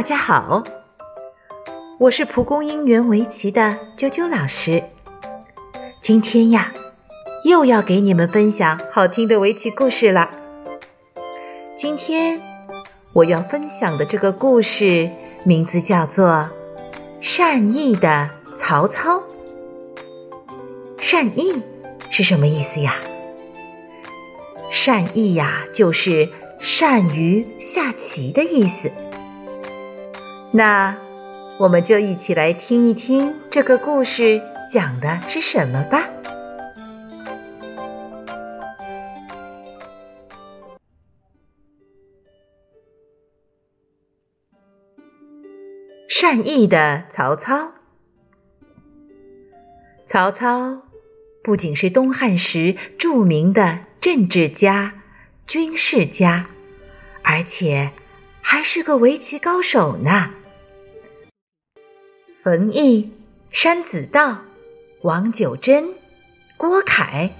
大家好，我是蒲公英园围棋的啾啾老师。今天呀，又要给你们分享好听的围棋故事了。今天我要分享的这个故事名字叫做《善意的曹操》。善意是什么意思呀？善意呀，就是善于下棋的意思。那我们就一起来听一听这个故事讲的是什么吧。善意的曹操，曹操不仅是东汉时著名的政治家、军事家，而且还是个围棋高手呢。冯异、山子道、王九真、郭凯，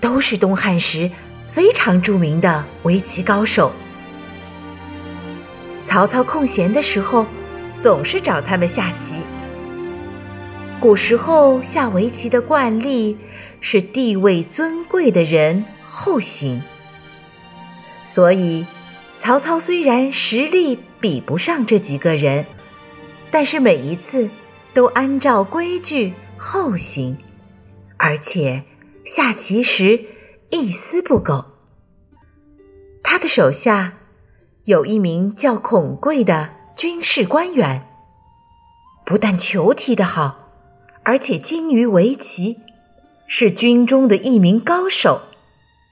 都是东汉时非常著名的围棋高手。曹操空闲的时候，总是找他们下棋。古时候下围棋的惯例是地位尊贵的人后行，所以曹操虽然实力比不上这几个人，但是每一次。都按照规矩后行，而且下棋时一丝不苟。他的手下有一名叫孔贵的军事官员，不但球踢得好，而且精于围棋，是军中的一名高手，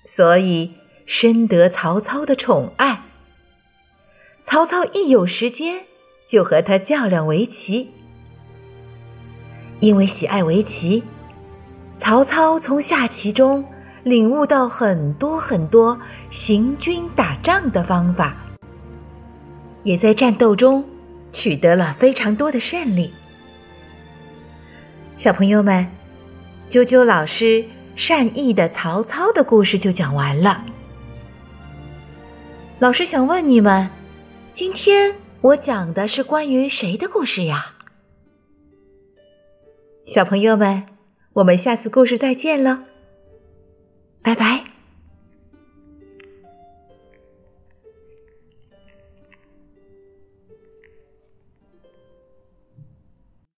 所以深得曹操的宠爱。曹操一有时间，就和他较量围棋。因为喜爱围棋，曹操从下棋中领悟到很多很多行军打仗的方法，也在战斗中取得了非常多的胜利。小朋友们，啾啾老师善意的曹操的故事就讲完了。老师想问你们，今天我讲的是关于谁的故事呀？小朋友们，我们下次故事再见了，拜拜。